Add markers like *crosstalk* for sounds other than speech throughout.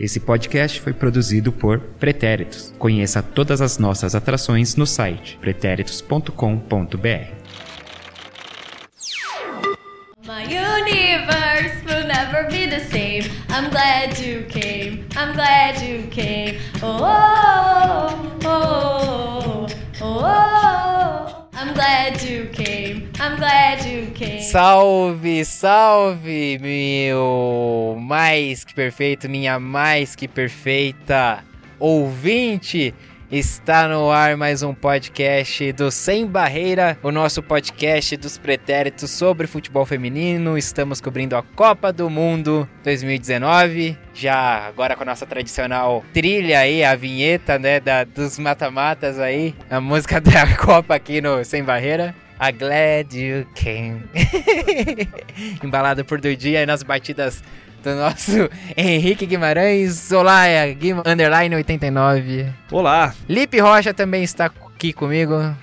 Esse podcast foi produzido por Pretéritos. Conheça todas as nossas atrações no site pretéritos.com.br. My universe will never be the same. I'm glad you came. I'm glad you came. Oh, oh, oh, oh, oh. I'm glad you came. I'm glad you Salve, salve, meu mais que perfeito, minha mais que perfeita ouvinte. Está no ar mais um podcast do Sem Barreira, o nosso podcast dos pretéritos sobre futebol feminino. Estamos cobrindo a Copa do Mundo 2019, já agora com a nossa tradicional trilha aí, a vinheta, né, da, dos mata-matas aí, a música *laughs* da Copa aqui no Sem Barreira. A Glad You Came. *laughs* Embalado por Dudia e nas batidas do nosso *laughs* Henrique Guimarães, Olá, Guim, underline 89. Olá! Lipe Rocha também está aqui comigo.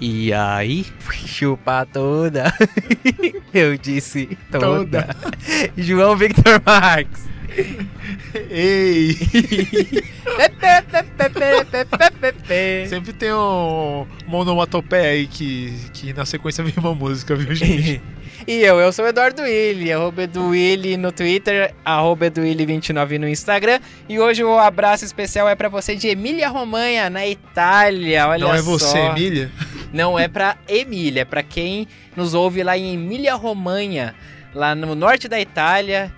E aí? Chupa toda. *laughs* Eu disse toda. João Victor Marques. Ei! Sempre tem um monomatopeia aí que, que na sequência *laughs* vem uma música, viu, gente? *laughs* E eu, eu sou o Eduardo Willi, arroba Eduwilli no Twitter, arroba Eduwilli29 no Instagram. E hoje o abraço especial é pra você de Emília Romanha, na Itália, olha Não é só. você, Emília? Não é pra Emília, é pra quem nos ouve lá em Emília Romanha, lá no norte da Itália,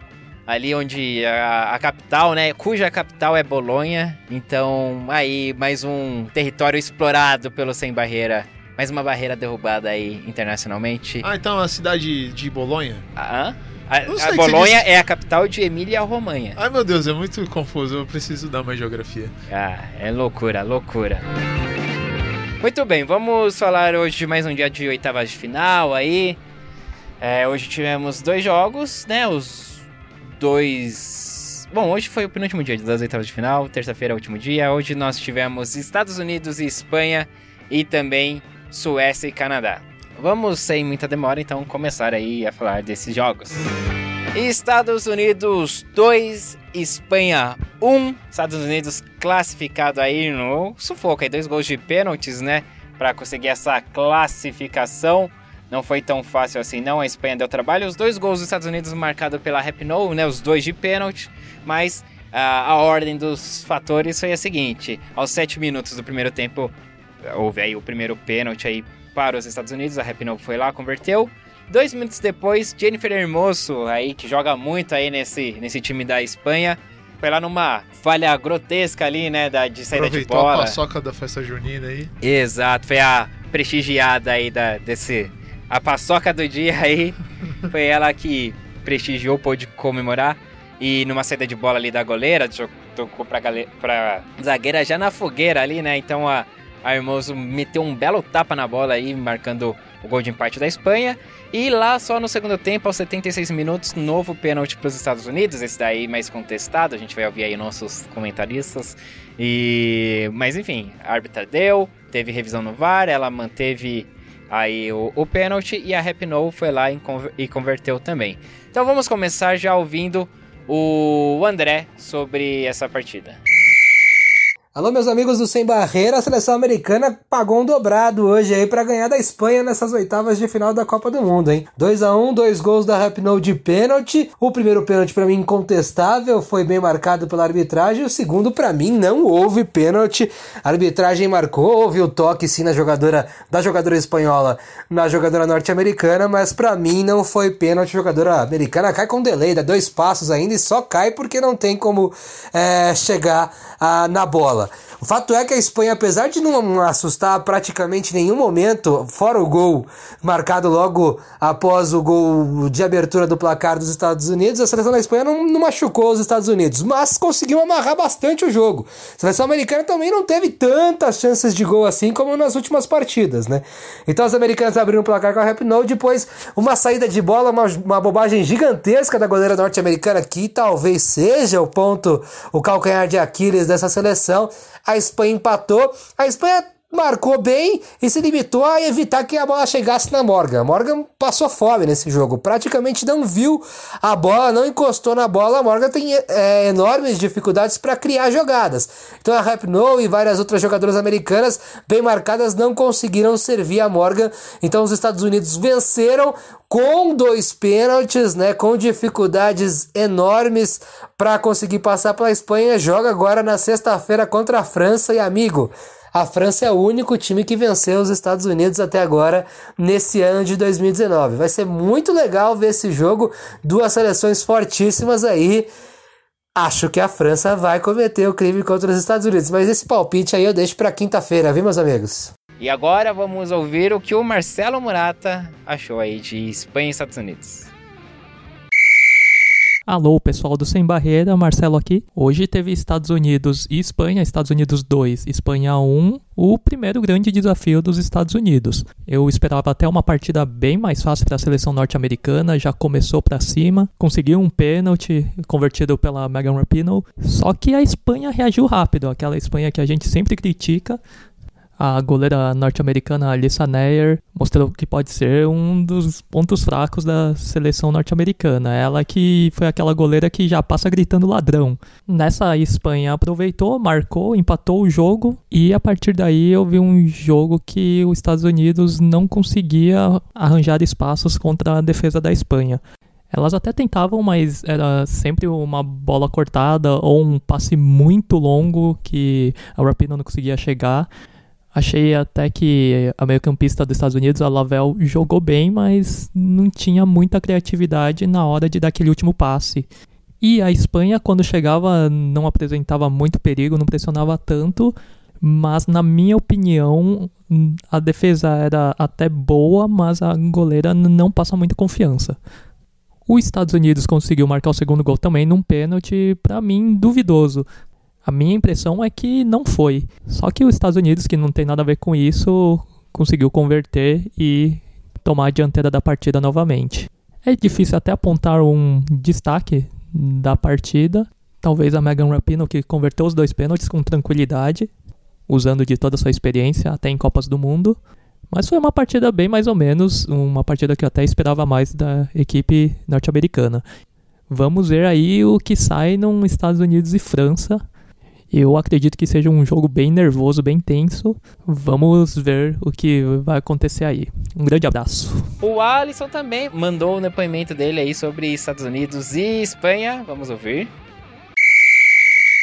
ali onde a, a capital, né, cuja capital é Bolonha. Então, aí mais um território explorado pelo Sem Barreira. Mais uma barreira derrubada aí internacionalmente. Ah, então a cidade de Bolonha? Ah, a, a Bolonha é a capital de Emília Romanha. Ai meu Deus, é muito confuso, eu preciso dar mais geografia. Ah, é loucura, loucura. Muito bem, vamos falar hoje de mais um dia de oitavas de final aí. É, hoje tivemos dois jogos, né? Os dois. Bom, hoje foi o penúltimo dia das oitavas de final, terça-feira é o último dia. Hoje nós tivemos Estados Unidos e Espanha e também Suécia e Canadá. Vamos sem muita demora então começar aí a falar desses jogos. Estados Unidos 2, Espanha 1. Estados Unidos classificado aí no sufoco, aí dois gols de pênaltis, né, para conseguir essa classificação. Não foi tão fácil assim, não. A Espanha deu trabalho. Os dois gols dos Estados Unidos marcados pela Rapinoe, né, os dois de pênalti, mas ah, a ordem dos fatores foi a seguinte: aos 7 minutos do primeiro tempo, houve aí o primeiro pênalti aí para os Estados Unidos. A Rapinoe foi lá, converteu. Dois minutos depois, Jennifer Hermoso, aí, que joga muito aí nesse, nesse time da Espanha, foi lá numa falha grotesca ali, né, da, de saída de Aproveitou a bola. paçoca da festa junina aí. Exato, foi a prestigiada aí da, desse... A paçoca do dia aí, foi ela que prestigiou, pôde comemorar. E numa saída de bola ali da goleira, tocou pra, gale- pra zagueira já na fogueira ali, né? Então a, a Hermoso meteu um belo tapa na bola aí, marcando o gol de empate da Espanha. E lá só no segundo tempo, aos 76 minutos, novo pênalti para os Estados Unidos. Esse daí mais contestado, a gente vai ouvir aí nossos comentaristas. E mas enfim, a árbitra deu, teve revisão no VAR, ela manteve aí o, o pênalti e a Rapinoe foi lá e, conver- e converteu também. Então vamos começar já ouvindo o André sobre essa partida. Alô, meus amigos do Sem Barreira, a seleção americana pagou um dobrado hoje aí pra ganhar da Espanha nessas oitavas de final da Copa do Mundo, hein? 2 a 1 dois gols da Rapinoe de pênalti. O primeiro pênalti pra mim incontestável, foi bem marcado pela arbitragem. O segundo pra mim não houve pênalti. A arbitragem marcou, houve o toque sim na jogadora da jogadora espanhola, na jogadora norte-americana, mas pra mim não foi pênalti. A jogadora americana cai com delay, dá dois passos ainda e só cai porque não tem como é, chegar ah, na bola. O fato é que a Espanha, apesar de não assustar praticamente nenhum momento, fora o gol marcado logo após o gol de abertura do placar dos Estados Unidos, a seleção da Espanha não, não machucou os Estados Unidos, mas conseguiu amarrar bastante o jogo. A seleção americana também não teve tantas chances de gol assim como nas últimas partidas, né? Então os americanos abriram o placar com a Rapinoe, depois uma saída de bola, uma, uma bobagem gigantesca da goleira norte-americana que talvez seja o ponto, o calcanhar de Aquiles dessa seleção. A Espanha empatou. A Espanha marcou bem e se limitou a evitar que a bola chegasse na Morgan. Morgan passou fome nesse jogo, praticamente não viu a bola, não encostou na bola. A Morgan tem é, enormes dificuldades para criar jogadas. Então a Rapinoe e várias outras jogadoras americanas bem marcadas não conseguiram servir a Morgan. Então os Estados Unidos venceram com dois pênaltis, né, com dificuldades enormes para conseguir passar pela Espanha. Joga agora na sexta-feira contra a França e amigo. A França é o único time que venceu os Estados Unidos até agora nesse ano de 2019. Vai ser muito legal ver esse jogo, duas seleções fortíssimas aí. Acho que a França vai cometer o crime contra os Estados Unidos, mas esse palpite aí eu deixo para quinta-feira, viu, meus amigos? E agora vamos ouvir o que o Marcelo Murata achou aí de Espanha e Estados Unidos. Alô, pessoal do Sem Barreira, Marcelo aqui. Hoje teve Estados Unidos e Espanha, Estados Unidos 2, Espanha 1, o primeiro grande desafio dos Estados Unidos. Eu esperava até uma partida bem mais fácil para a seleção norte-americana, já começou para cima, conseguiu um pênalti convertido pela Megan Rapinoe, só que a Espanha reagiu rápido, aquela Espanha que a gente sempre critica, a goleira norte-americana Alyssa Neyer mostrou que pode ser um dos pontos fracos da seleção norte-americana. Ela que foi aquela goleira que já passa gritando ladrão. Nessa Espanha aproveitou, marcou, empatou o jogo e a partir daí eu vi um jogo que os Estados Unidos não conseguia arranjar espaços contra a defesa da Espanha. Elas até tentavam, mas era sempre uma bola cortada ou um passe muito longo que a Rapino não conseguia chegar. Achei até que a meio-campista dos Estados Unidos, a Lavelle, jogou bem, mas não tinha muita criatividade na hora de dar aquele último passe. E a Espanha, quando chegava, não apresentava muito perigo, não pressionava tanto, mas na minha opinião, a defesa era até boa, mas a goleira não passa muita confiança. Os Estados Unidos conseguiu marcar o segundo gol também num pênalti, para mim, duvidoso. A minha impressão é que não foi. Só que os Estados Unidos, que não tem nada a ver com isso, conseguiu converter e tomar a dianteira da partida novamente. É difícil até apontar um destaque da partida. Talvez a Megan Rapinoe, que converteu os dois pênaltis com tranquilidade, usando de toda a sua experiência até em Copas do Mundo. Mas foi uma partida bem mais ou menos, uma partida que eu até esperava mais da equipe norte-americana. Vamos ver aí o que sai num Estados Unidos e França eu acredito que seja um jogo bem nervoso, bem tenso. Vamos ver o que vai acontecer aí. Um grande abraço. O Alisson também mandou o depoimento dele aí sobre Estados Unidos e Espanha. Vamos ouvir.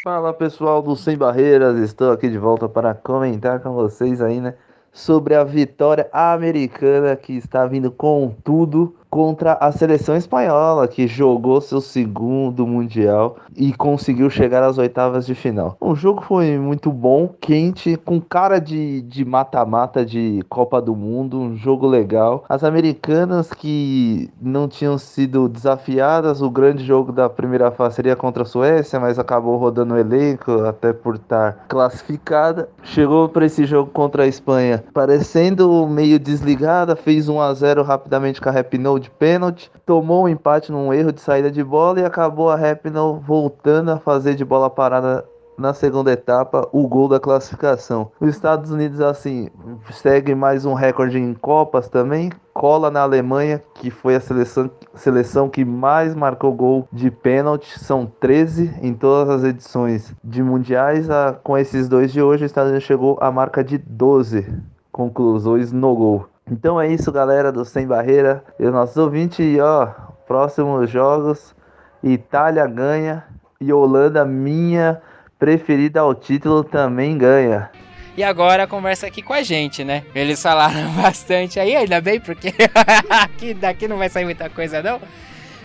Fala pessoal do Sem Barreiras, estou aqui de volta para comentar com vocês aí, né? Sobre a vitória americana que está vindo com tudo contra a seleção espanhola, que jogou seu segundo Mundial e conseguiu chegar às oitavas de final. O jogo foi muito bom, quente, com cara de mata-mata de, de Copa do Mundo, um jogo legal. As americanas que não tinham sido desafiadas, o grande jogo da primeira fase seria contra a Suécia, mas acabou rodando o elenco, até por estar classificada. Chegou para esse jogo contra a Espanha parecendo meio desligada, fez 1 a 0 rapidamente com a Rapinoe de pênalti, tomou um empate num erro de saída de bola e acabou a Rapinoe voltando a fazer de bola parada na segunda etapa o gol da classificação. Os Estados Unidos assim segue mais um recorde em copas também, cola na Alemanha, que foi a seleção, seleção que mais marcou gol de pênalti, são 13 em todas as edições de mundiais. A, com esses dois de hoje, os Estados Unidos chegou à marca de 12 conclusões no gol. Então é isso, galera do Sem Barreira e os nossos ouvintes. E ó, próximos jogos: Itália ganha e Holanda, minha preferida ao título, também ganha. E agora conversa aqui com a gente, né? Eles falaram *laughs* bastante aí, ainda bem, porque *laughs* aqui, daqui não vai sair muita coisa, não.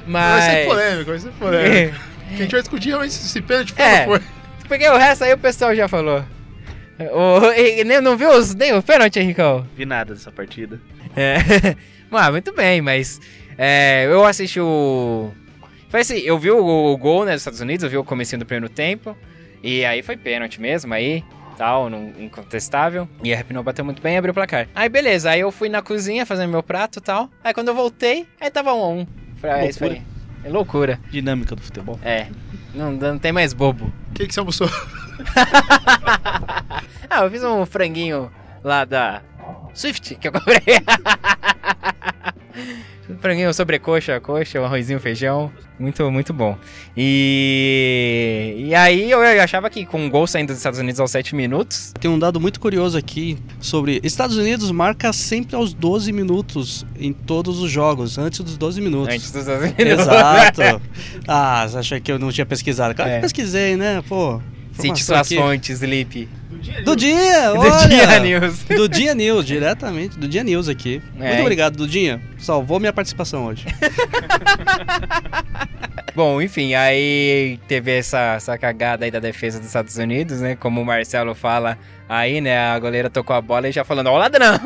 Mas. Vai ser polêmico, vai ser polêmico. *laughs* É. a gente vai discutir realmente se pênalti foi é, foi. Porque o resto aí o pessoal já falou. O, e, não viu os, nem o pênalti, Henricão? Vi nada dessa partida. É. *laughs* ah, muito bem, mas. É, eu assisti o. Foi assim, eu vi o, o, gol né, dos Estados Unidos, eu vi o comecinho do primeiro tempo. E aí foi pênalti mesmo, aí. Tal, num, incontestável. E a Rapinoe bateu muito bem e abriu o placar. Aí beleza, aí eu fui na cozinha fazer meu prato e tal. Aí quando eu voltei, aí tava um a um. Falei, ah, isso foi. É loucura. Dinâmica do futebol. É. Não, não tem mais bobo. O que, que você almoçou? *laughs* ah, eu fiz um franguinho lá da Swift que eu comprei. *laughs* Franguinho, sobrecoxa, coxa, um arrozinho, feijão. Muito, muito bom. E, e aí eu achava que com um gol saindo dos Estados Unidos aos 7 minutos. Tem um dado muito curioso aqui sobre Estados Unidos marca sempre aos 12 minutos em todos os jogos, antes dos 12 minutos. Antes dos 12 minutos. Exato. *laughs* ah, você achou que eu não tinha pesquisado? Claro É. que pesquisei, né? Pô. Cite suas aqui. fontes, Lipe. Do dia, Do olha! Dia News. Do Dia News, diretamente do Dia News aqui. É. Muito obrigado, Dudinha. Salvou minha participação hoje. *laughs* Bom, enfim, aí teve essa, essa cagada aí da defesa dos Estados Unidos, né? Como o Marcelo fala aí, né? A goleira tocou a bola e já falando, ó, ladrão!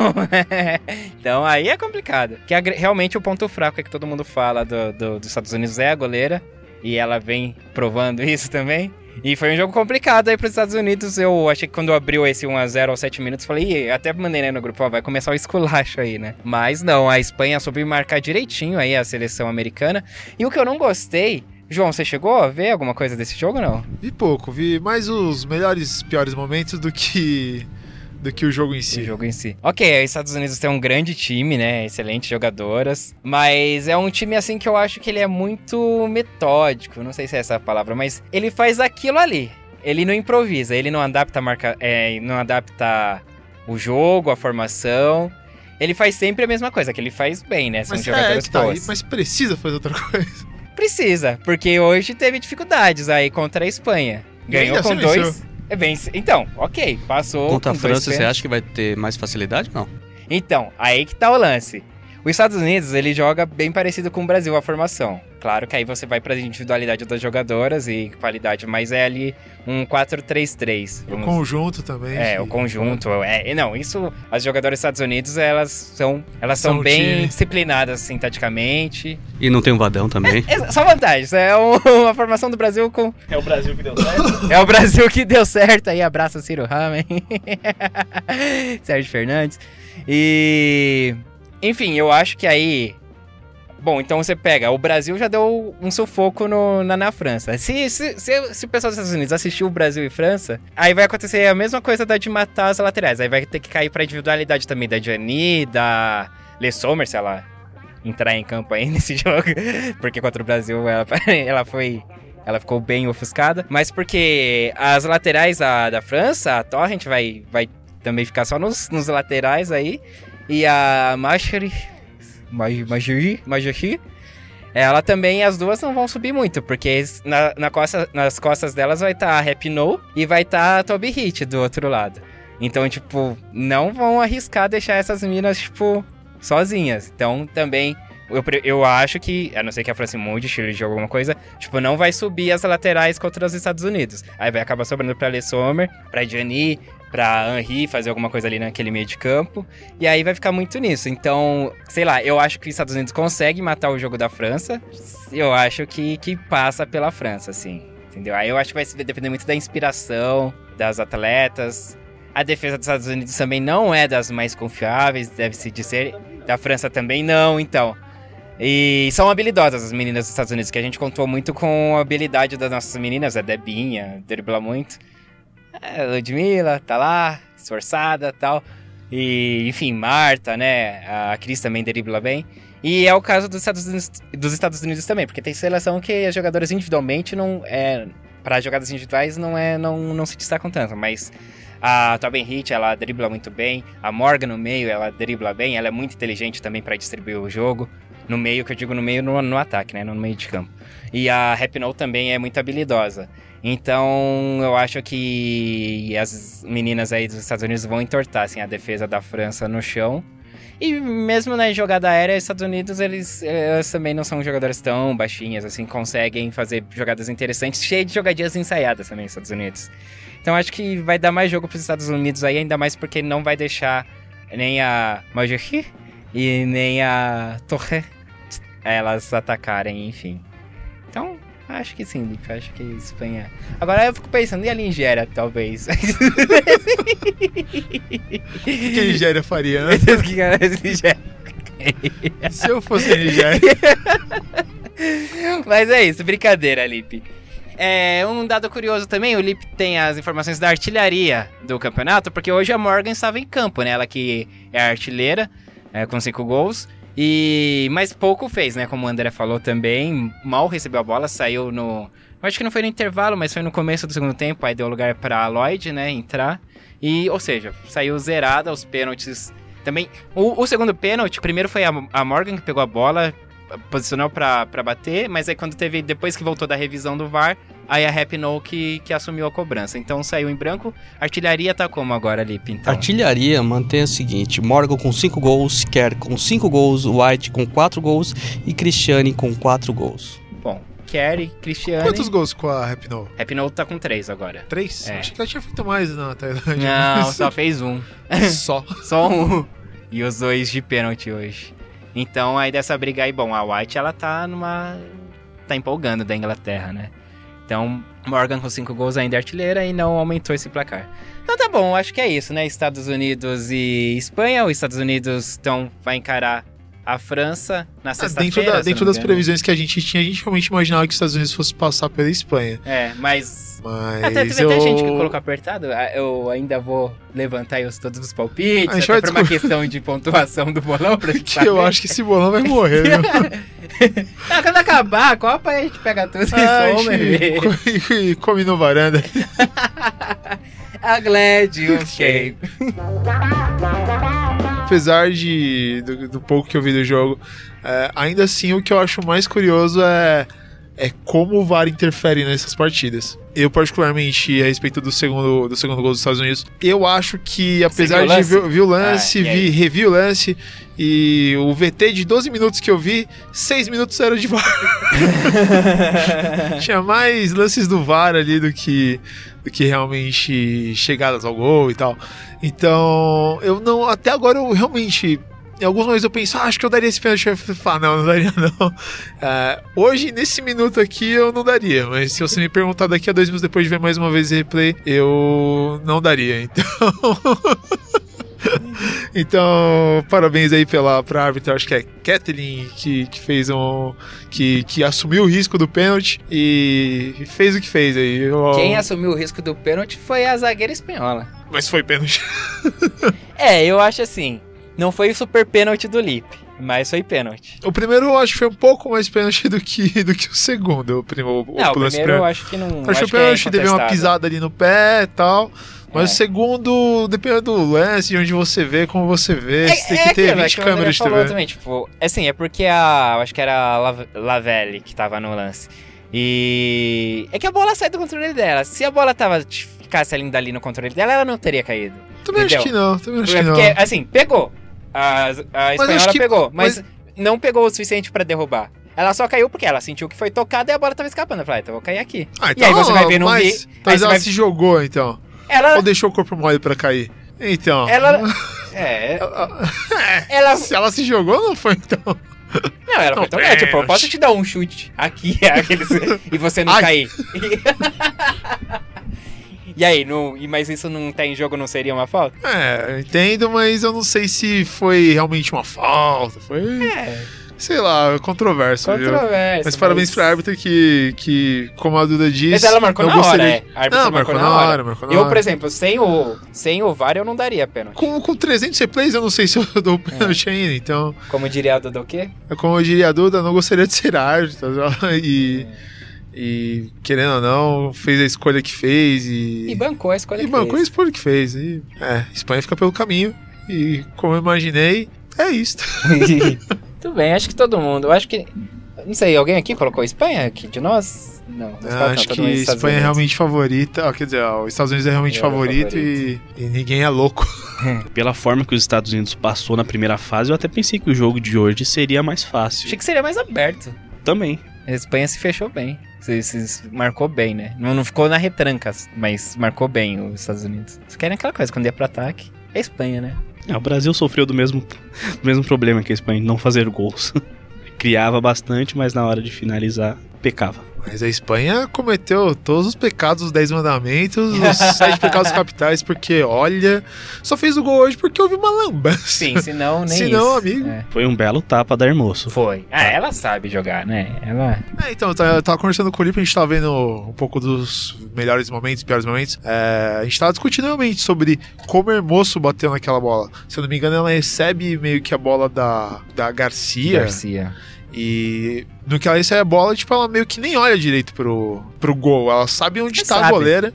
*laughs* então aí é complicado. Que realmente o ponto fraco é que todo mundo fala do, do- dos Estados Unidos é a goleira. E ela vem provando isso também. E foi um jogo complicado aí pros Estados Unidos. Eu achei que quando abriu esse 1x0 aos 7 minutos, falei, até mandei né, no grupo, ó, vai começar o esculacho aí, né? Mas não, a Espanha soube marcar direitinho aí a seleção americana. E o que eu não gostei. João, você chegou a ver alguma coisa desse jogo ou não? Vi pouco, vi mais os melhores, piores momentos do que do que o jogo em O si. jogo em si. Ok, os Estados Unidos tem um grande time, né? Excelentes jogadoras. Mas é um time, assim, que eu acho que ele é muito metódico. Não sei se é essa a palavra, mas ele faz aquilo ali. Ele não improvisa, ele não adapta a marca. É, não adapta o jogo, a formação. Ele faz sempre a mesma coisa, que ele faz bem, né? São Mas, é, jogadoras que tá, boas. mas precisa fazer outra coisa. Precisa, porque hoje teve dificuldades aí contra a Espanha. Ganhou com dois. venceu. É, vence. Então, ok, passou. Contra a França, você acha que vai ter mais facilidade? Não. Então, aí que tá o lance. Os Estados Unidos, ele joga bem parecido com o Brasil, a formação. Claro que aí você vai pra individualidade das jogadoras e qualidade, mas é ali um 4-3-3. O vamos- conjunto também. É, que- o conjunto. É, não, isso. As jogadoras dos Estados Unidos, elas são. Elas São são bem time. disciplinadas, assim, taticamente. E não tem um vadão também. É, só vantagens. É um- *laughs* uma formação do Brasil com. É o Brasil que deu certo. *laughs* É o Brasil que deu certo aí. Abraço o Ciro Ramen. *laughs* Sérgio Fernandes. E. Enfim, eu acho que aí. Bom, então você pega. O Brasil já deu um sufoco no- na, na França. Se, se, se, se o pessoal dos Estados Unidos assistiu o Brasil e França, aí vai acontecer a mesma coisa da de matar as laterais. Aí vai ter que cair pra individualidade também da Gianni, da Le Sommer, se ela entrar em campo aí *laughs* nesse jogo. Porque contra o Brasil ela, *laughs* ela foi ela ficou bem ofuscada. Mas porque as laterais da, da França, a Torrent vai, vai também ficar só nos, nos laterais aí. E a Macheri. Majori. Majori. Ela também, as duas não vão subir muito, porque na, na costa, nas costas delas vai estar a Rapinoe e vai estar a Toby Hit do outro lado. Então, tipo, não vão arriscar deixar essas minas, tipo, sozinhas. Então, também, eu, eu acho que, a não ser que a França mude estilo de alguma coisa, tipo, não vai subir as laterais contra os Estados Unidos. Aí vai acabar sobrando pra Le Sommer, pra Gianni, pra Henri fazer alguma coisa ali naquele meio de campo. E aí vai ficar muito nisso. Então, sei lá, eu acho que os Estados Unidos conseguem matar o jogo da França. Eu acho que, que passa pela França, assim. Entendeu? Aí eu acho que vai depender muito da inspiração das atletas. A defesa dos Estados Unidos também não é das mais confiáveis, deve-se dizer. Da França também não, então. E são habilidosas as meninas dos Estados Unidos, que a gente contou muito com a habilidade das nossas meninas, a Debinha, dribla muito. É, Ludmilla, tá lá, esforçada tal. E, enfim, Marta, né? A Cris também dribla bem. E é o caso dos Estados Unidos, dos Estados Unidos também, porque tem seleção que as jogadoras individualmente não é. Para jogadas individuais não é não, não se destacam tanto, mas a Tobin Hit, ela dribla muito bem. A Morgan no meio, ela dribla bem. Ela é muito inteligente também para distribuir o jogo. No meio, que eu digo no meio, no, no ataque, né? No meio de campo. E a Rapinoe também é muito habilidosa. Então, eu acho que as meninas aí dos Estados Unidos vão entortar, assim, a defesa da França no chão. E mesmo na jogada aérea, os Estados Unidos, eles, elas também não são jogadoras tão baixinhas, assim, conseguem fazer jogadas interessantes, cheias de jogadinhas ensaiadas também nos Estados Unidos. Então acho que vai dar mais jogo para os Estados Unidos aí, ainda mais porque não vai deixar nem a Majorri e nem a Torre elas atacarem, enfim. Então, acho que sim, Lipe, acho que Espanha. Agora eu fico pensando, e a Nigéria, talvez? O que a Nigéria faria, né? *laughs* Nigéria? Se eu fosse a Nigéria. *laughs* Mas é isso, brincadeira, Lipe. É, um dado curioso também, o Lip tem as informações da artilharia do campeonato, porque hoje a Morgan estava em campo, né? Ela que é artilheira, é, com cinco gols. E mas pouco fez, né? Como o André falou também, mal recebeu a bola, saiu no. Acho que não foi no intervalo, mas foi no começo do segundo tempo, aí deu lugar para Lloyd, né, entrar. E, ou seja, saiu zerada os pênaltis. Também, o, o segundo pênalti, o primeiro foi a, a Morgan que pegou a bola, posicionou pra bater, mas aí quando teve, depois que voltou da revisão do VAR, aí a Rapinoe que, que assumiu a cobrança. Então saiu em branco. Artilharia tá como agora, Lipe? Então, Artilharia mantém o seguinte: Morgan com 5 gols, Kerr com 5 gols, White com 4 gols e Cristiane com 4 gols. bom, Kerry, Cristiane... Quantos gols com a Rapinoe? Rapinoe tá com três agora. Três? É. Acho que ela tinha feito mais na Tailândia. Não, só fez um. *laughs* Só. Só um. E os dois de pênalti hoje. Então, aí dessa briga aí, bom, a White, ela tá numa... Tá empolgando da Inglaterra, né? Então, Morgan com cinco gols ainda é artilheira e não aumentou esse placar. Então tá bom, acho que é isso, né? Estados Unidos e Espanha. Os Estados Unidos então, vai encarar a França na Ah, sexta-feira. dentro da- dentro não das engano. previsões que a gente tinha, a gente realmente imaginava que os Estados Unidos fosse passar pela Espanha. É, mas Mas Até teve eu... até gente que colocou apertado. ah, Eu ainda vou levantar os, todos os palpites. Até por uma questão de pontuação do bolão pra gente *laughs* eu saber. acho que esse bolão vai morrer, viu? *laughs* Ah, quando acabar a Copa, a gente pega tudo e Ai, soma. Chico, e come no varanda. *laughs* A Glad, ok. Apesar de do, do pouco que eu vi do jogo, é, ainda assim o que eu acho mais curioso é, é como o VAR interfere nessas partidas. Eu, particularmente, a respeito do segundo, do segundo gol dos Estados Unidos, eu acho que, apesar de ver, ver o lance, Ah, vi, revi o lance, e o VT de 12 minutos que eu vi, 6 minutos era de VAR. *laughs* Tinha mais lances do VAR ali do que, do que realmente chegadas ao gol e tal. Então, eu não. Até agora eu realmente. Em alguns momentos eu penso, ah, acho que eu daria esse pênalti. Eu falo, não, não daria não. É, hoje, nesse minuto aqui, eu não daria. Mas se você me perguntar daqui a dois minutos depois de ver mais uma vez o replay, eu não daria. Então. Então, parabéns aí pela pra árbitra, acho que é Kathleen que, que fez um. Que, que assumiu o risco do pênalti e fez o que fez aí. Quem assumiu o risco do pênalti foi a zagueira espanhola. Mas foi pênalti. É, eu acho assim. Não foi o super pênalti do Lipe, mas foi pênalti. O primeiro eu acho que foi um pouco mais pênalti do que, do que o segundo. O, primo, o, Não, o primeiro eu acho que não. Acho, acho que o é pênalti teve uma incontestável. pisada ali no pé e tal. Mas É. o segundo, dependendo do lance, de onde você vê, como você vê, você tem que ter aquilo, é 20 que o André câmeras de TV. também, tipo, assim, é porque a. Acho que era a Lav- Lavelle que tava no lance. E. É que a bola sai do controle dela. Se a bola tava, ficasse ali, ali no controle dela, ela não teria caído. Também acho entendeu? que não, também acho É que não. porque, assim, pegou. A, a espanhola que- pegou, mas, não pegou o suficiente pra derrubar. Ela só caiu porque ela sentiu que foi tocada e a bola tava escapando. Eu falei, ah, então eu vou cair aqui. Ah, e aí você vai ver no mas, Mas você ela vai- se jogou, então. Ela. Ou deixou o corpo mole pra cair. Então. Ela. *laughs* É. Ela. Se ela se jogou, não foi, então. Não, ela Não, foi tão. É, tipo, eu posso te dar um chute aqui *laughs* aqueles, e você não Ai. cair. *laughs* e aí, não, mas isso não tá em jogo, não seria uma falta? É, eu entendo, mas eu não sei se foi realmente uma falta. Foi. Sei lá, controverso. viu? Controverso. Mas parabéns pra árbitra que, que, como a Duda disse. Mas ela marcou na hora, é. A árbitra Não, marcou na hora, marcou na Eu, hora. por exemplo, sem o, sem o VAR, eu não daria pênalti. Com, com 300 replays, eu não sei se eu dou pênalti ainda, então. Como diria a Duda o quê? É Como eu diria a Duda, não gostaria de ser árbitra. E, e, querendo ou não, fez a escolha que fez e. E bancou a escolha E que bancou a fez. escolha que fez. E, é, Espanha fica pelo caminho. E como eu imaginei, é isto. *laughs* Tudo bem, acho que todo mundo. Eu acho que. Não sei, alguém aqui colocou Espanha aqui de nós? Não, nós Eu quatro, acho não, que Estados Espanha é Unidos. realmente favorita. quer dizer, ó, os Estados Unidos é realmente Eu era favorito, E, e ninguém é louco. *laughs* Pela forma que os Estados Unidos passou na primeira fase, eu até pensei que o jogo de hoje seria mais fácil. Achei que seria mais aberto. Também. A Espanha se fechou bem. Se- marcou bem, né? Não, não ficou na retranca, mas marcou bem os Estados Unidos. Vocês querem aquela coisa, quando ia pro ataque, é a Espanha, né? É, o Brasil sofreu do mesmo, do mesmo problema que a Espanha, não fazer gols. *laughs* Criava bastante, mas na hora de finalizar, pecava. Mas a Espanha cometeu todos os pecados dos Dez Mandamentos, os *laughs* sete pecados capitais, porque, olha, só fez o gol hoje porque houve uma lambança. Sim, senão nem Senão, isso. amigo. É. Foi um belo tapa da Hermoso. Foi. Ah, ela sabe jogar, né? Ela. É, então, eu tava- eu tava conversando com o Lipe, a gente tava vendo um pouco dos melhores momentos, piores momentos. É, a gente tava discutindo realmente sobre como o Hermoso bateu naquela bola. Se eu não me engano, ela recebe meio que a bola da, da Garcia. Garcia. E no que ela recebe a bola, tipo, ela meio que nem olha direito pro, pro gol. Ela sabe onde Você tá a sabe. goleira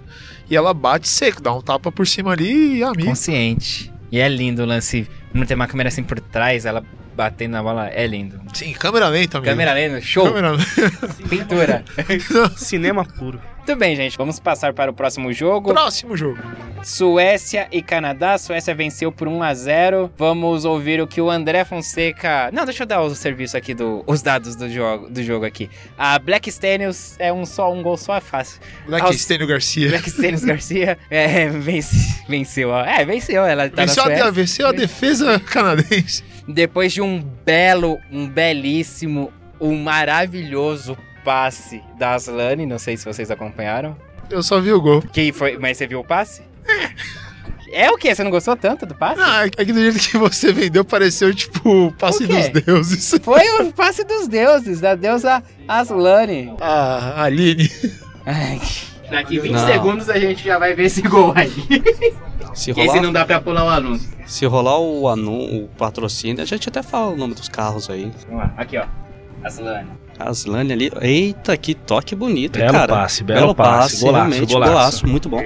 e ela bate seco, dá um tapa por cima ali e amigo. Consciente. E é lindo o lance. Não tem uma câmera assim por trás, ela batendo na bola. É lindo. Sim, câmera lenta, amigo. Câmera lenta, show. Câmera lenta. *laughs* Pintura. *laughs* Cinema puro. Muito bem, gente. Vamos passar para o próximo jogo. Próximo jogo. Suécia e Canadá. A Suécia venceu por 1 a 0. Vamos ouvir o que o André Fonseca. Não, deixa eu dar o serviço aqui do os dados do jogo, do jogo aqui. A Black Stenius é um só um gol só é fácil. Black Aos- Stênio Garcia. Black Stenius Garcia é, *laughs* vence- venceu. ó. É, venceu. Ela tá Venceu na a, venceu a defesa canadense. Depois de um belo, um belíssimo, um maravilhoso passe da Aslane, não sei se vocês acompanharam. Eu só vi o gol. Que foi, mas você viu o passe? É o quê? Você não gostou tanto do passe? Não, é que do jeito que você vendeu, pareceu tipo o passe O dos deuses. Foi o passe dos deuses, da deusa Aslane. A Aline. Ai, Daqui 20 Não. segundos a gente já vai ver esse gol aí. Se Esse rolar, não dá pra pular o anúncio. se rolar o, anu, o patrocínio, a gente até fala o nome dos carros aí. Vamos lá, aqui ó. Aslane. Aslane ali. Eita, que toque bonito, Belo cara. passe, belo passe. Golaço, realmente, golaço. Muito bom.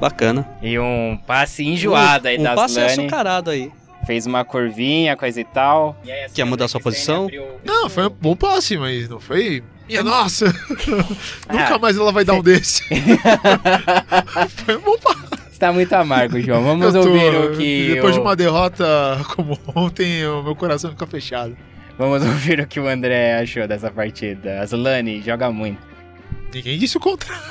Bacana. E um passe enjoado aí um da passe Aslane. açucarado aí. Fez uma curvinha, coisa e tal. Quer mudar sua posição? Não, foi um bom passe, mas não foi. Minha nossa! *laughs* Nunca Ah. mais ela vai dar um desse. *laughs* foi bom. Está muito amargo, João. *laughs* Vamos tô- ouvir o que. Depois de uma derrota como ontem, o meu coração fica fechado. Vamos ouvir o que o André achou dessa partida. Aslane joga muito. Ninguém disse o contrário.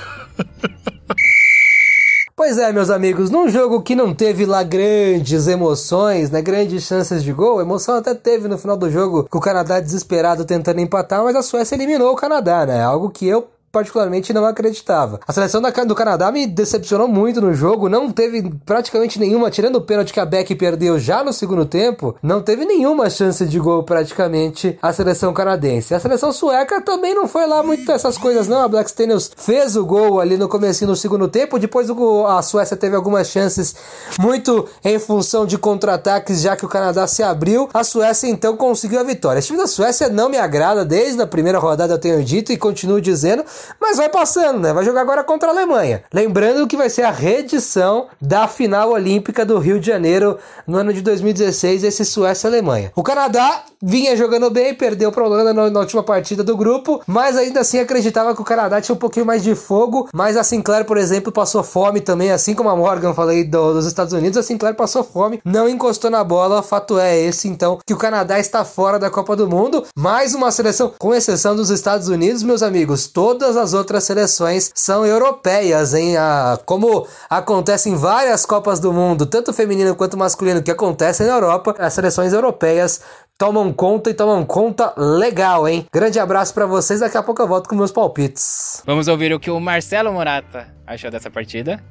Pois é, meus amigos, num jogo que não teve lá grandes emoções, né, grandes chances de gol, emoção até teve no final do jogo com o Canadá desesperado tentando empatar, mas a Suécia eliminou o Canadá, né? Algo que eu particularmente não acreditava. A seleção do Canadá me decepcionou muito no jogo, não teve praticamente nenhuma, tirando o pênalti que a Beck perdeu já no segundo tempo, não teve nenhuma chance de gol praticamente a seleção canadense. A seleção sueca também não foi lá muito essas coisas não, a Black Stenius fez o gol ali no comecinho do segundo tempo, depois a Suécia teve algumas chances muito em função de contra-ataques, já que o Canadá se abriu, a Suécia então conseguiu a vitória. Esse time da Suécia não me agrada desde a primeira rodada, eu tenho dito e continuo dizendo, mas vai passando, né? Vai jogar agora contra a Alemanha. Lembrando que vai ser a reedição da final olímpica do Rio de Janeiro no ano de 2016, esse Suécia e Alemanha. O Canadá vinha jogando bem, perdeu para a Holanda na, na última partida do grupo, mas ainda assim acreditava que o Canadá tinha um pouquinho mais de fogo, mas a Sinclair, por exemplo, passou fome também, assim como a Morgan falei do- dos Estados Unidos, a Sinclair passou fome, não encostou na bola, fato é esse então que o Canadá está fora da Copa do Mundo, mais uma seleção, com exceção dos Estados Unidos, meus amigos, todas as outras seleções são europeias, hein? Ah, como acontece em várias Copas do Mundo, tanto feminino quanto masculino, que acontecem na Europa, as seleções europeias tomam conta e tomam conta legal, hein? Grande abraço pra vocês, daqui a pouco eu volto com meus palpites. Vamos ouvir o que o Marcelo Morata achou dessa partida.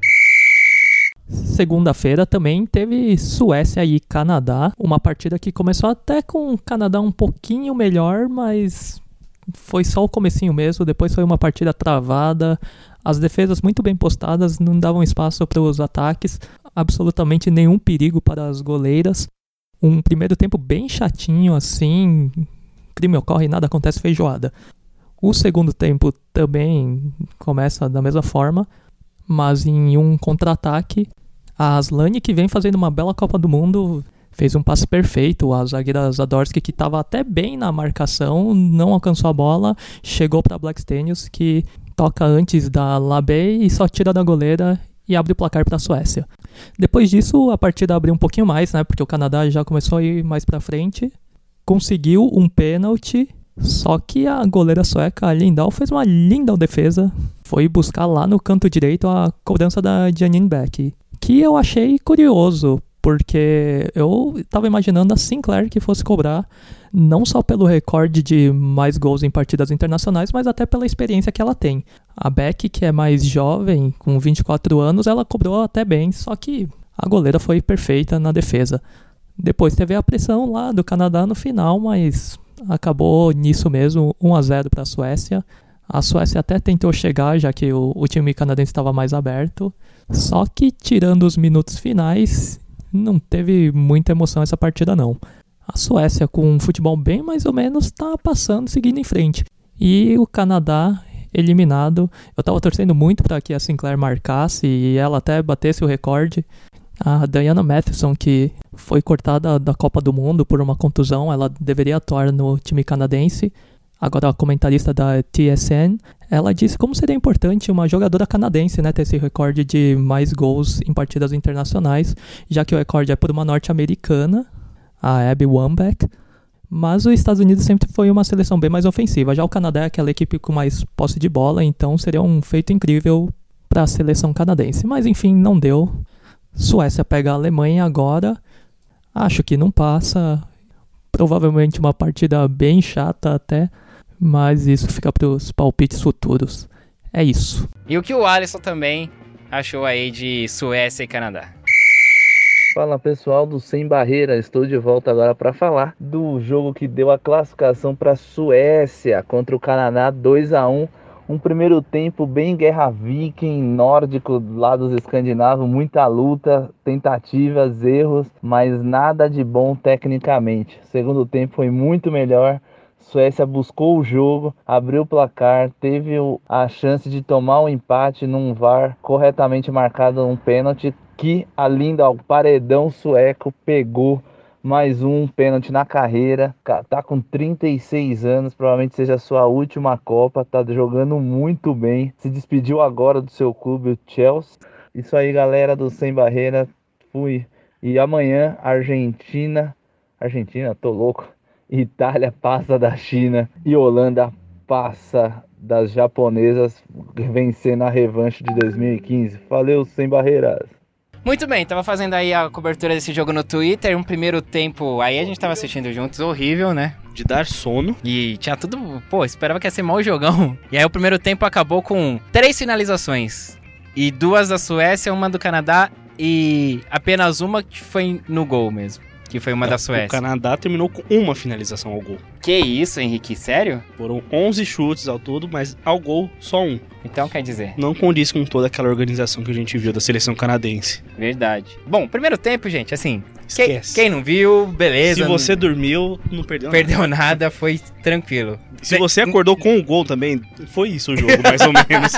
Segunda-feira também teve Suécia e Canadá, uma partida que começou até com o Canadá um pouquinho melhor, mas foi só o comecinho mesmo, depois foi uma partida travada, as defesas muito bem postadas, não davam espaço para os ataques, absolutamente nenhum perigo para as goleiras. Um primeiro tempo bem chatinho assim, crime ocorre, nada acontece feijoada. O segundo tempo também começa da mesma forma, mas em um contra-ataque, a Aslane, que vem fazendo uma bela Copa do Mundo, fez um passe perfeito. A zagueira Zadorski, que estava até bem na marcação, não alcançou a bola, chegou para Black Stenius, que toca antes da Labey e só tira da goleira e abre o placar para a Suécia. Depois disso, a partida abriu um pouquinho mais, né? Porque o Canadá já começou a ir mais para frente, conseguiu um pênalti. Só que a goleira sueca, a Lindahl, fez uma linda defesa. Foi buscar lá no canto direito a cobrança da Janine Beck. Que eu achei curioso, porque eu tava imaginando a Sinclair que fosse cobrar não só pelo recorde de mais gols em partidas internacionais, mas até pela experiência que ela tem. A Beck, que é mais jovem, com 24 anos, ela cobrou até bem, só que a goleira foi perfeita na defesa. Depois teve a pressão lá do Canadá no final, mas acabou nisso mesmo, 1 a 0 para a Suécia. A Suécia até tentou chegar, já que o, o time canadense estava mais aberto. Só que, tirando os minutos finais, não teve muita emoção essa partida, não. A Suécia, com um futebol bem mais ou menos, está passando, seguindo em frente. E o Canadá eliminado. Eu estava torcendo muito para que a Sinclair marcasse e ela até batesse o recorde. A Diana Matheson, que foi cortada da Copa do Mundo por uma contusão, ela deveria atuar no time canadense. Agora, a comentarista da TSN, ela disse como seria importante uma jogadora canadense né, ter esse recorde de mais gols em partidas internacionais, já que o recorde é por uma norte-americana, a Abby Wambach. Mas os Estados Unidos sempre foi uma seleção bem mais ofensiva. Já o Canadá é aquela equipe com mais posse de bola, então seria um feito incrível para a seleção canadense. Mas enfim, não deu. Suécia pega a Alemanha agora. Acho que não passa. Provavelmente uma partida bem chata até. Mas isso fica para os palpites futuros. É isso. E o que o Alisson também achou aí de Suécia e Canadá? Fala pessoal do Sem Barreira, estou de volta agora para falar do jogo que deu a classificação para a Suécia contra o Canadá 2 a 1 um primeiro tempo bem guerra viking, nórdico lá dos escandinavos, muita luta, tentativas, erros, mas nada de bom tecnicamente. O segundo tempo foi muito melhor. Suécia buscou o jogo, abriu o placar, teve a chance de tomar o um empate num VAR corretamente marcado um pênalti que a linda o paredão sueco pegou mais um pênalti na carreira. Tá com 36 anos, provavelmente seja a sua última Copa. Tá jogando muito bem. Se despediu agora do seu clube, o Chelsea. Isso aí, galera do Sem Barreira. Fui. E amanhã, Argentina. Argentina, tô louco. Itália passa da China e Holanda passa das japonesas, vencendo a revanche de 2015. Valeu, Sem Barreiras. Muito bem, tava fazendo aí a cobertura desse jogo no Twitter, um primeiro tempo, aí a gente tava assistindo juntos, horrível, né? De dar sono. E tinha tudo, pô, esperava que ia ser mau jogão. *laughs* E aí o primeiro tempo acabou com três finalizações. E duas da Suécia, uma do Canadá e apenas uma que foi no gol mesmo que foi uma é, da Suécia. O Canadá terminou com uma finalização ao gol. Que isso, Henrique? Sério? Foram 11 chutes ao todo, mas ao gol só um. Então quer dizer? Não condiz com toda aquela organização que a gente viu da seleção canadense. Verdade. Bom, primeiro tempo, gente, assim. Esquece. Quem, quem não viu, beleza. Se você não... dormiu, não perdeu nada. Perdeu nada, foi tranquilo. Se você acordou com o gol também, foi isso o jogo, mais ou *laughs* menos.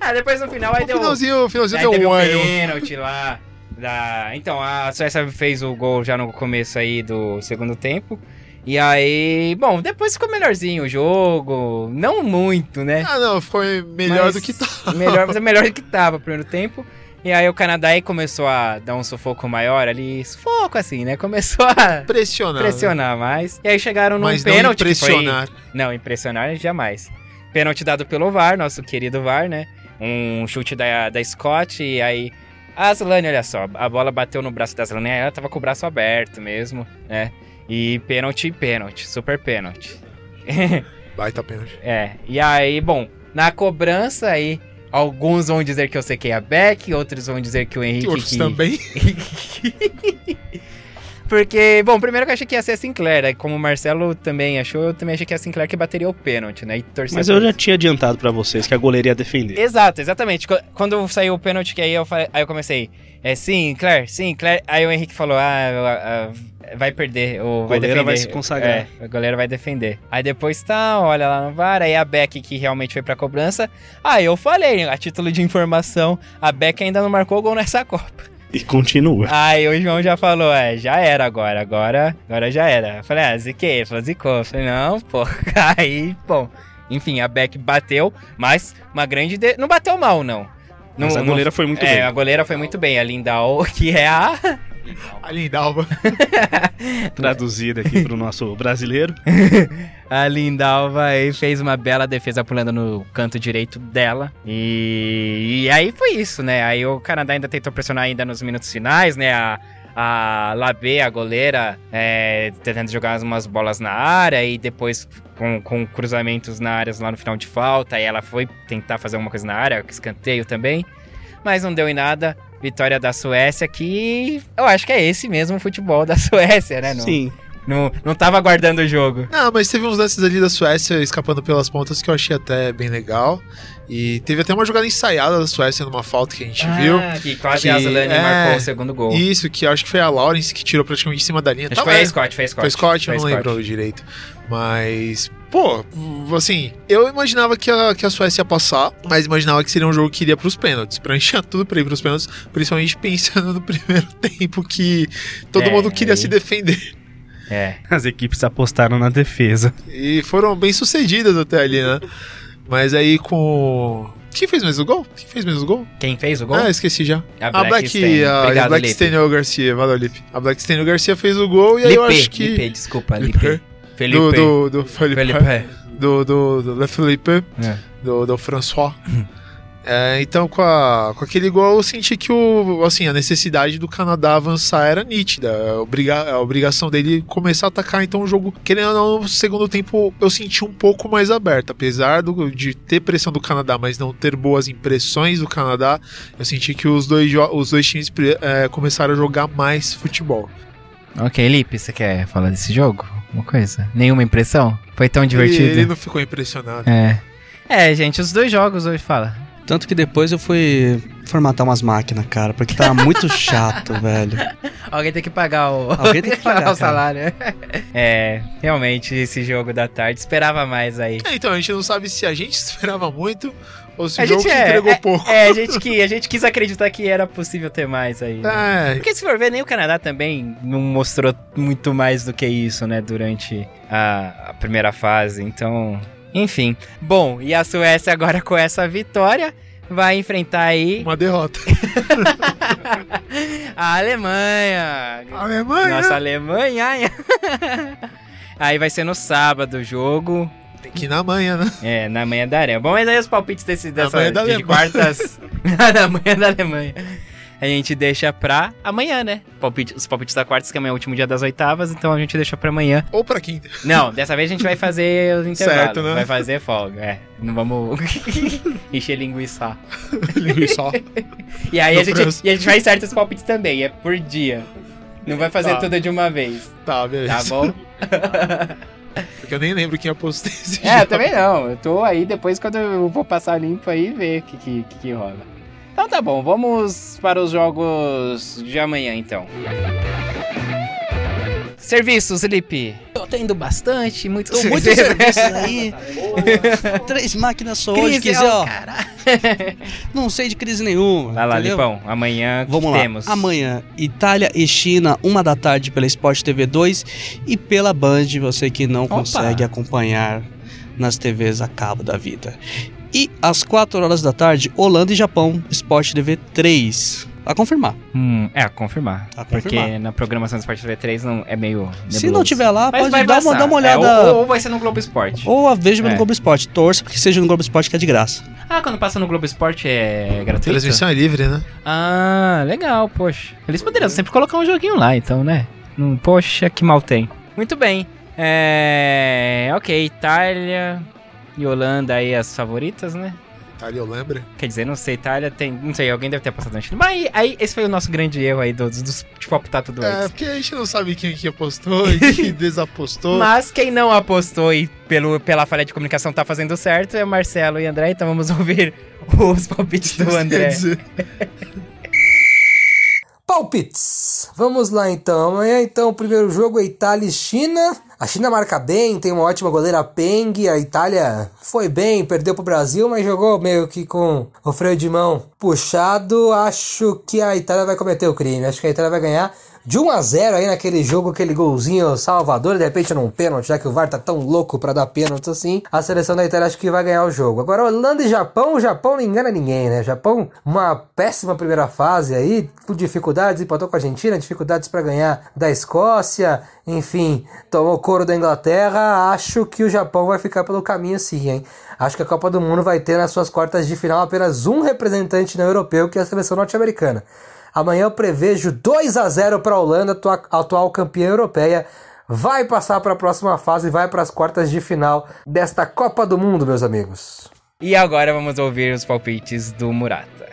ah, depois no final aí o deu. Finalzinho, finalzinho aí deu um ânimo. pênalti lá. Da... Então, a Suécia fez o gol já no começo aí do segundo tempo. E aí, bom, depois ficou melhorzinho o jogo. Não muito, né? Ah, não, foi melhor mas do que tava. Melhor, mas é melhor do que tava no primeiro tempo. E aí o Canadá aí começou a dar um sufoco maior ali, sufoco assim, né? Começou a pressionar, pressionar né? mais. E aí chegaram num mas pênalti. Não impressionar. Foi... Não, impressionar jamais. Pênalti dado pelo VAR, nosso querido VAR, né? Um chute da, da Scott e aí a Aslane, olha só, a bola bateu no braço da Aslane, ela tava com o braço aberto mesmo, né? E pênalti, pênalti, super pênalti. *laughs* Baita pênalti. É, e aí, bom, na cobrança aí, alguns vão dizer que eu sequei a Beck, outros vão dizer que o Henrique... Outros que... também. *laughs* Porque, bom, primeiro que eu achei que ia ser a Sinclair, aí como o Marcelo também achou, eu também achei que a Sinclair que bateria o pênalti, né? E Mas eu já tinha adiantado para vocês que a goleira ia defender. Exato, exatamente. Quando saiu o pênalti, que aí eu, falei, aí eu comecei, é Sinclair, Sinclair. Aí o Henrique falou, ah, vai perder, ou vai defender. vai se consagrar. É, a goleira vai defender. Aí depois tá, olha lá no VAR, aí a Beck que realmente foi pra cobrança. Aí eu falei, a título de informação, a Beck ainda não marcou gol nessa *laughs* Copa. E continua. Aí o João já falou, é, já era agora, agora, agora já era. Eu falei, ah, ziquei. Ele falou, zicou. Eu falei, não, pô. *laughs* Aí, bom. Enfim, a Beck bateu, mas uma grande. De... Não bateu mal, não. Mas a goleira foi muito é, bem. A goleira foi muito bem. A Lindau, *laughs* que é a. A Lindalva. *laughs* Traduzida aqui pro nosso brasileiro. *laughs* a Lindalva aí fez uma bela defesa pulando no canto direito dela. E, e aí foi isso, né? Aí o Canadá ainda tentou pressionar ainda nos minutos finais, né? A, a Labé, a goleira, é, tentando jogar umas bolas na área e depois com, com cruzamentos na área lá no final de falta. E ela foi tentar fazer alguma coisa na área, escanteio também. Mas não deu em nada. Vitória da Suécia, que eu acho que é esse mesmo futebol da *laughs* Suécia, né? Não, Sim. Não, não tava aguardando o jogo. Não, mas teve uns lances ali da Suécia escapando pelas pontas que eu achei até bem legal. E teve até uma jogada ensaiada da Suécia numa falta que a gente viu. Ah, que quase que- a Zilane é, marcou o segundo gol. Isso, que acho que foi a Lawrence que tirou praticamente em cima da linha. Acho foi a Scott, foi a Scott. Foi Scott, eu não Scott. lembro direito. Mas, pô, assim, eu imaginava que a, que a Suécia ia passar, mas imaginava que seria um jogo que iria pros pênaltis. Pra gente *laughs* tinha tudo pra ir pros pênaltis, principalmente pensando no *laughs* primeiro tempo que todo É, mundo queria aí- se defender. É. As equipes apostaram na defesa. E foram bem sucedidas até ali, né? Mas aí com. Quem fez mesmo o gol? Quem fez mesmo o gol? Quem fez o gol? Ah, esqueci já. A A Black Black, Stain. a Obrigado, Black Lipe. Steniel Garcia, valeu, Lipe. A Black Steniel Garcia fez o gol e aí eu Lipe, acho que. Lipe, desculpa, Lipe. Lipe. Felipe. Do, do, do Felipe. Felipe. Do, do, do Le Felipe. É. do, do François. É, então, com, a- com aquele gol, eu senti que o, assim, a necessidade do Canadá avançar era nítida. A, obriga- a obrigação dele começar a atacar. Então, o jogo, querendo ou não, no segundo tempo, eu senti um pouco mais aberto. Apesar do- de ter pressão do Canadá, mas não ter boas impressões do Canadá, eu senti que os dois, os dois times é, começaram a jogar mais futebol. Ok, Lipe, você quer falar desse jogo? Uma coisa? Nenhuma impressão? Foi tão Ele, divertido? ele não ficou impressionado. É. É, gente, os dois jogos hoje fala. Tanto que depois eu fui formatar umas máquinas, cara, porque tava muito *laughs* chato, velho. Alguém tem que pagar o. Alguém tem que *laughs* pagar, o salário. É, realmente, esse jogo da tarde esperava mais aí. É, então, a gente não sabe se a gente *laughs* esperava muito ou se A o jogo é, entregou é, pouco. É, a gente, que, a gente quis acreditar que era possível ter mais aí. né? É, Porque se for ver, nem o Canadá também não mostrou muito mais do que isso, né, durante a, a primeira fase. Então, enfim. Bom, e a Suécia agora com essa vitória vai enfrentar aí uma derrota. *laughs* a Alemanha. Alemanha! Nossa Alemanha. *laughs* aí vai ser no sábado o jogo. Tem que ir na manhã, né? É, na manhã da Alemanha. Bom, mas aí os palpites desse, dessa manhã da de Alemanha. quartas. *laughs* na manhã da Alemanha. A gente deixa pra amanhã, né? Palpite, os palpites da quartas, que amanhã é o último dia das oitavas, então a gente deixa pra amanhã. Ou pra quinta. Não, dessa vez a gente vai fazer *laughs* os intervalos. Certo, né? Vai fazer folga, é. Não vamos *laughs* encher linguiça. Linguiça. E aí a gente, e a gente vai certo os palpites também, é por dia. Não vai fazer Tá. tudo de uma vez, Tá, beleza. tá bom? *laughs* Porque eu nem lembro quem apostei esse É, eu também não. Eu tô aí depois quando eu vou passar limpo aí ver o que, que, que rola. Então tá bom, vamos para os jogos de amanhã então. Serviços, Lipe. Tô tendo bastante, muitos Tô *laughs* muito serviços aí. Três máquinas só hoje, Crise, quer dizer, ó. *laughs* Não sei de crise nenhuma. Vai lá, entendeu? Lipão. Amanhã Vamos lá. temos? Amanhã, Itália e China, uma da tarde pela Sport TV 2 e pela Band, você que não Opa. consegue acompanhar nas TVs a cabo da vida. E às 4 horas da tarde, Holanda e Japão, Sport TV 3. A confirmar. Hum, é, a confirmar. A Porque confirmar. na programação do Sport TV 3 não, é meio. Se nebuloso. não tiver lá, Mas pode dar uma, dar uma É, olhada. ou, ou vai ser no Globo Esporte. Ou a veja É. no Globo Esporte. Torça porque seja no Globo Esporte que é de graça. Ah, quando passa no Globo Esporte é gratuito? Transmissão é livre, né? Ah, legal, poxa. Eles poderiam sempre colocar um joguinho lá, então, né? Poxa, que mal tem. Muito bem. É. Ok, Itália e Holanda aí as favoritas, né? Itália, eu lembro. Quer dizer, não sei, Itália tem. Não sei, alguém deve ter passado no Chile. Mas aí, aí esse foi o nosso grande erro aí dos, dos tipo, optar tudo É, antes. porque a gente não sabe quem que apostou e quem *laughs* desapostou. Mas quem não apostou e pelo, pela falha de comunicação tá fazendo certo é Marcelo e André, então vamos *laughs* ouvir os palpites do Quer André. dizer, Palpites! Vamos lá então. Amanhã então o primeiro jogo é Itália e China. A China marca bem, tem uma ótima goleira Peng. A Itália foi bem, perdeu pro Brasil, mas jogou meio que com o freio de mão puxado. Acho que a Itália vai cometer o crime. Acho que a Itália vai ganhar de 1 a 0 aí naquele jogo, aquele golzinho salvador, de repente num pênalti, já que o VAR tá tão louco pra dar pênalti assim. A seleção da Itália acho que vai ganhar o jogo. Agora Holanda e Japão, o Japão não engana ninguém, né? Japão, uma péssima primeira fase aí, com dificuldades, empatou com a Argentina, dificuldades pra ganhar da Escócia, enfim, tomou couro da Inglaterra. Acho que o Japão vai ficar pelo caminho sim, hein? Acho que a Copa do Mundo vai ter nas suas quartas de final apenas um representante não europeu, que é a seleção norte-americana. Amanhã eu prevejo 2 a 0 para a Holanda, atua- atual campeã europeia. Vai passar para a próxima fase, vai para as quartas de final desta Copa do Mundo, meus amigos. E agora vamos ouvir os palpites do Murata.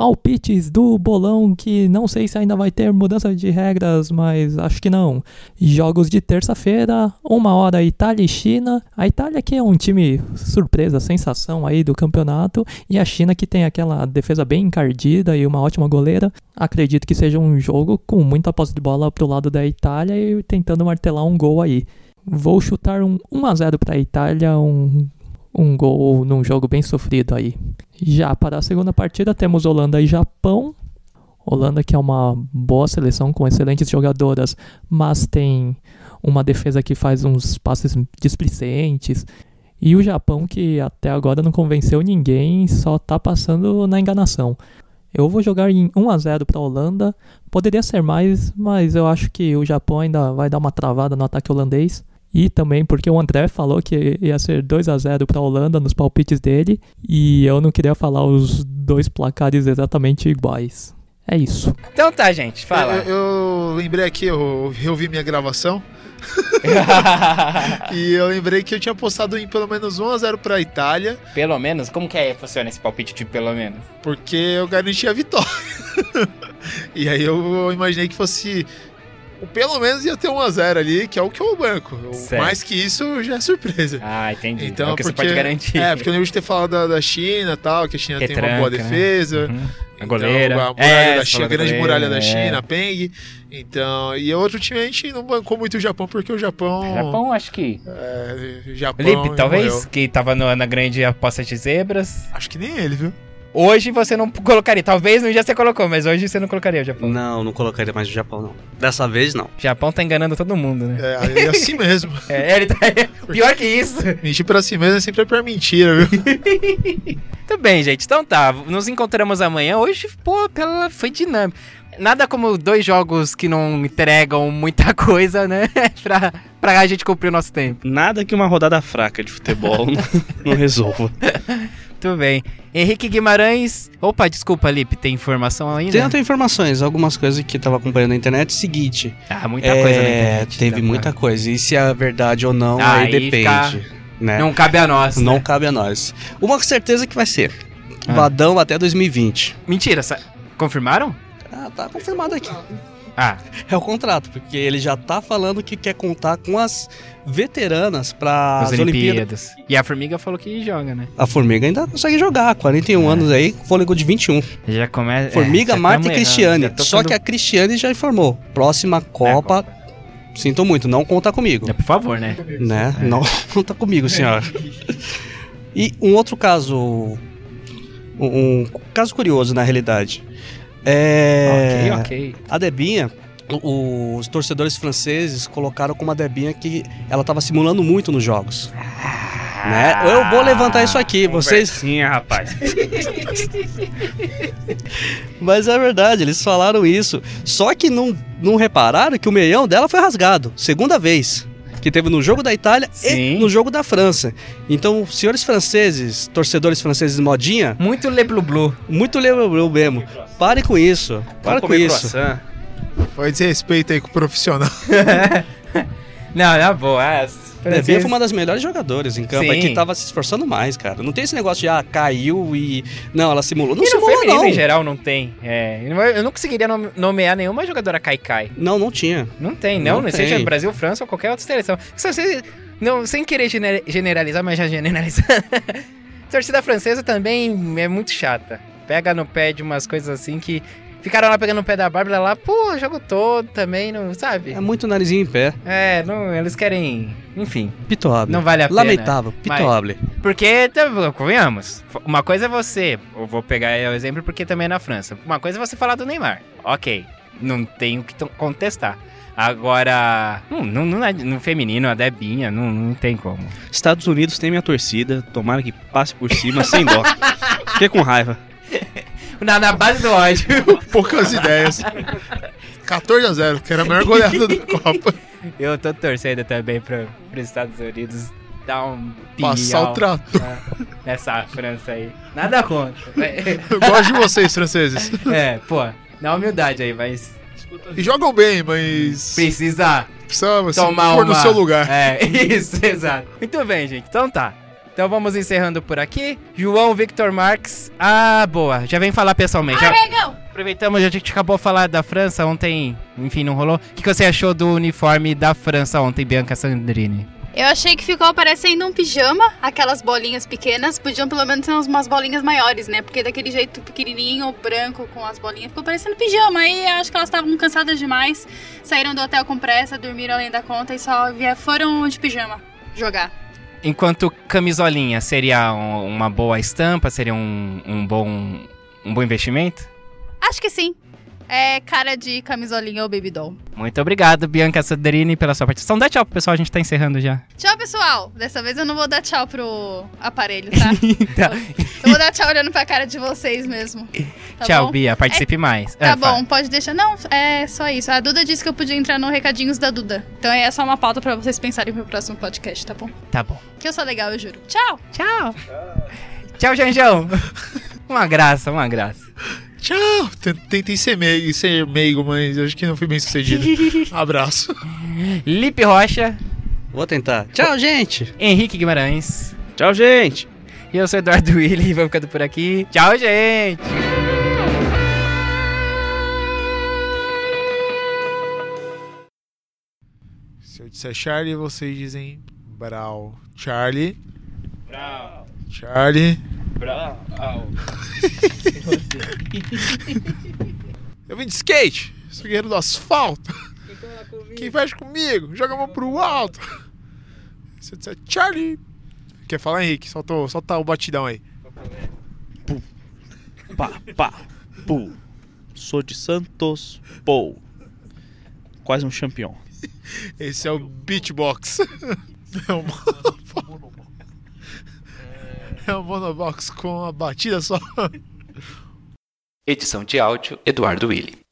Palpites do bolão que não sei se ainda vai ter mudança de regras, mas acho que não. Jogos de terça-feira, uma hora Itália e China. A Itália que é um time surpresa, sensação aí do campeonato, e a China que tem aquela defesa bem encardida e uma ótima goleira. Acredito que seja um jogo com muita posse de bola pro lado da Itália e tentando martelar um gol aí. Vou chutar um 1 a 0 para a Itália, um um gol num jogo bem sofrido aí. Já para a segunda partida temos Holanda e Japão. Holanda que é uma boa seleção com excelentes jogadoras, mas tem uma defesa que faz uns passes displicentes. E o Japão que até agora não convenceu ninguém, só tá passando na enganação. Eu vou jogar em 1 a 0 para a Holanda. Poderia ser mais, mas eu acho que o Japão ainda vai dar uma travada no ataque holandês. E também porque o André falou que ia ser 2 a 0 para a Holanda nos palpites dele, e eu não queria falar os dois placares exatamente iguais. É isso. Então tá, gente, fala. Eu, eu lembrei aqui, eu reouvi minha gravação. *laughs* e eu lembrei que eu tinha postado em pelo menos 1x0 pra Itália, pelo menos, como que é, funciona esse palpite de pelo menos? porque eu garanti a vitória. *laughs* e aí eu imaginei que fosse. Pelo menos ia ter 1x0 ali, que é o que eu banco. Certo. Mais que isso já é surpresa. Ah, entendi. Então, é o que porque, você pode garantir. É, porque eu lembro de ter falado da, da China e tal, que a China tem uma boa né? defesa. Uhum. A Então, goleira. a muralha É, da China, a grande goleira, muralha da é. China, a Peng. Então, e outro time a gente não bancou muito o Japão, porque o Japão. Japão, acho que. É, Japão Lipe, talvez, morreu. que tava no- na grande aposta de zebras. Acho que nem ele, viu? Hoje você não colocaria. Talvez no dia você colocou, mas hoje você não colocaria o Japão. Não, não colocaria mais o Japão, não. Dessa vez, não. O Japão tá enganando todo mundo, né? É, é assim mesmo. *laughs* É, ele tá. *laughs* Pior que isso. Mentir pra si mesmo é sempre pra mentira, viu? *laughs* Tudo bem, gente. Então tá, nos encontramos amanhã. Hoje, pô, pela... foi dinâmico. Nada como dois jogos que não entregam muita coisa, né? pra, pra a gente cumprir o nosso tempo. Nada que uma rodada fraca de futebol não, não resolva. Tudo bem. Henrique Guimarães. Opa, desculpa, Lipe, tem informação ainda? Tem outras informações, algumas coisas que eu tava acompanhando na internet. Seguinte, Ah, muita coisa na é, internet. teve tá? muita coisa. E se é verdade ou não, Ah, aí depende. fica- Né? Não cabe a nós. Não né? cabe a nós. Uma certeza que vai ser. Ah. Vadão até 2020. Mentira, confirmaram? Ah, tá confirmado aqui. Ah, É o contrato, porque ele já tá falando que quer contar com as veteranas para as as Olimpíadas. Olimpíadas. E a Formiga falou que joga, né? A Formiga ainda consegue jogar, 41 É. anos aí, fôlego de 21. Já começa. Formiga, é, Marta e Cristiane. tô Só que a Cristiane já informou. Próxima Copa, sinto muito, não conta comigo. É, por favor, né? Né? Não *laughs* conta comigo, senhora. E um outro caso. Um, um caso curioso, na realidade. É. Ok, ok. A Debinha, os torcedores franceses colocaram como a Debinha que ela tava simulando muito nos jogos. Né? Eu vou levantar isso aqui, vocês. Sim, rapaz. *laughs* Mas é verdade, eles falaram isso. Só que não, não repararam que o meião dela foi rasgado. Segunda vez. Que teve no jogo da Itália Sim. e no jogo da França. Então, senhores franceses, torcedores franceses modinha, Muito Le Blu Blu. muito lembro mesmo. Pare com isso. Para Vamos com isso. croissant. Pode ser respeito aí com o profissional. *laughs* Não, na boa. É, A Debinha foi uma das melhores jogadoras em campo, é que tava se esforçando mais, cara. Não tem esse negócio de, ah, caiu e... Não, ela simulou. Não E simulou, feminino não. em geral não tem. É, eu não conseguiria nome- nomear nenhuma jogadora Kai-Kai. Não, não tinha. Não tem, não. Não seja tem. Brasil, França ou qualquer outra seleção. Se você- não, sem querer gener- generalizar, mas já generalizando. *laughs* torcida francesa também é muito chata. Pega no pé de umas coisas assim que. Ficaram lá pegando no pé da Bárbara lá, pô, o jogo todo também, não sabe? É muito narizinho em pé. É, não, eles querem. Enfim, Pitoable. não vale a pena. Lamentável, pitoable. Porque, tá, convenhamos, uma coisa é você, eu vou pegar o exemplo porque também é na França. Uma coisa é você falar do Neymar, ok, não tenho que contestar. Agora, hum, no, no, no feminino, a Debinha, não, não tem como. Estados Unidos tem minha torcida. Tomara que passe por cima sem dó. *laughs* Fiquei com raiva. Na, na base do ódio. *laughs* Poucas ideias. 14 a 0 que era a maior goleada da Copa. eu tô torcendo também para os Estados Unidos. dar um Passar o pinhal trator. nessa França aí. Nada contra. Eu gosto de vocês, franceses. *laughs* É, pô, na humildade aí, mas E jogam bem, mas. precisa Precisa você tomar pôr uma... no seu lugar. É, *laughs* isso, exato. Muito bem, gente. Então tá. Então vamos encerrando por aqui. João Victor Marques. Ah, boa. Já vem falar pessoalmente. Já- Arregão! Aproveitamos, a gente acabou de falar da França ontem. Enfim, não rolou. O que, que você achou do uniforme da França ontem, Bianca Sandrini? Eu achei que ficou parecendo um pijama, aquelas bolinhas pequenas. Podiam pelo menos ser umas bolinhas maiores, né? Porque daquele jeito pequenininho, branco, com as bolinhas, ficou parecendo pijama. Aí eu acho que elas estavam cansadas demais, saíram do hotel com pressa, dormiram além da conta e só foram de pijama jogar. Enquanto camisolinha seria um- uma boa estampa, seria um, um bom um bom investimento? Acho que sim. É cara de camisolinha ou baby doll. Muito obrigado, Bianca Sandrini, pela sua participação. Dá tchau pro pessoal, a gente tá encerrando já. Tchau, pessoal. Dessa vez eu não vou dar tchau pro aparelho, tá? *laughs* Tá. Eu vou dar tchau olhando pra cara de vocês mesmo. Tá *laughs* tchau, bom? Bia. Participe mais. Tá Ah, fala. bom, pode deixar. Não, é só isso. A Duda disse que eu podia entrar no Recadinhos da Duda. Então é só uma pauta pra vocês pensarem pro próximo podcast, tá bom? Tá bom. Que eu sou legal, eu juro. Tchau! Tchau! Tchau, Janjão! *laughs* uma graça, uma graça. Tchau! Tentei ser meigo, ser meigo, mas acho que não fui bem sucedido. *laughs* Abraço. Lipe Rocha, Vou tentar. Tchau, gente. Henrique Guimarães. Tchau, gente. E eu sou Eduardo Willi, vamos ficando por aqui. Tchau, gente! Se eu disser Charlie, vocês dizem Brau. Charlie. Brau, Charlie. Brau. *laughs* Eu vim de skate. Sou guerreiro do asfalto. Quem fecha comigo, joga a mão pro alto. Se eu disser Charlie. Quer falar, Henrique? Solta, o- solta o batidão aí. Pá, pá, pu. Sou de Santos, pou. Quase um campeão. Esse é o beatbox. *laughs* É o monobox. É o monobox com a batida só. Edição de áudio Eduardo Willi.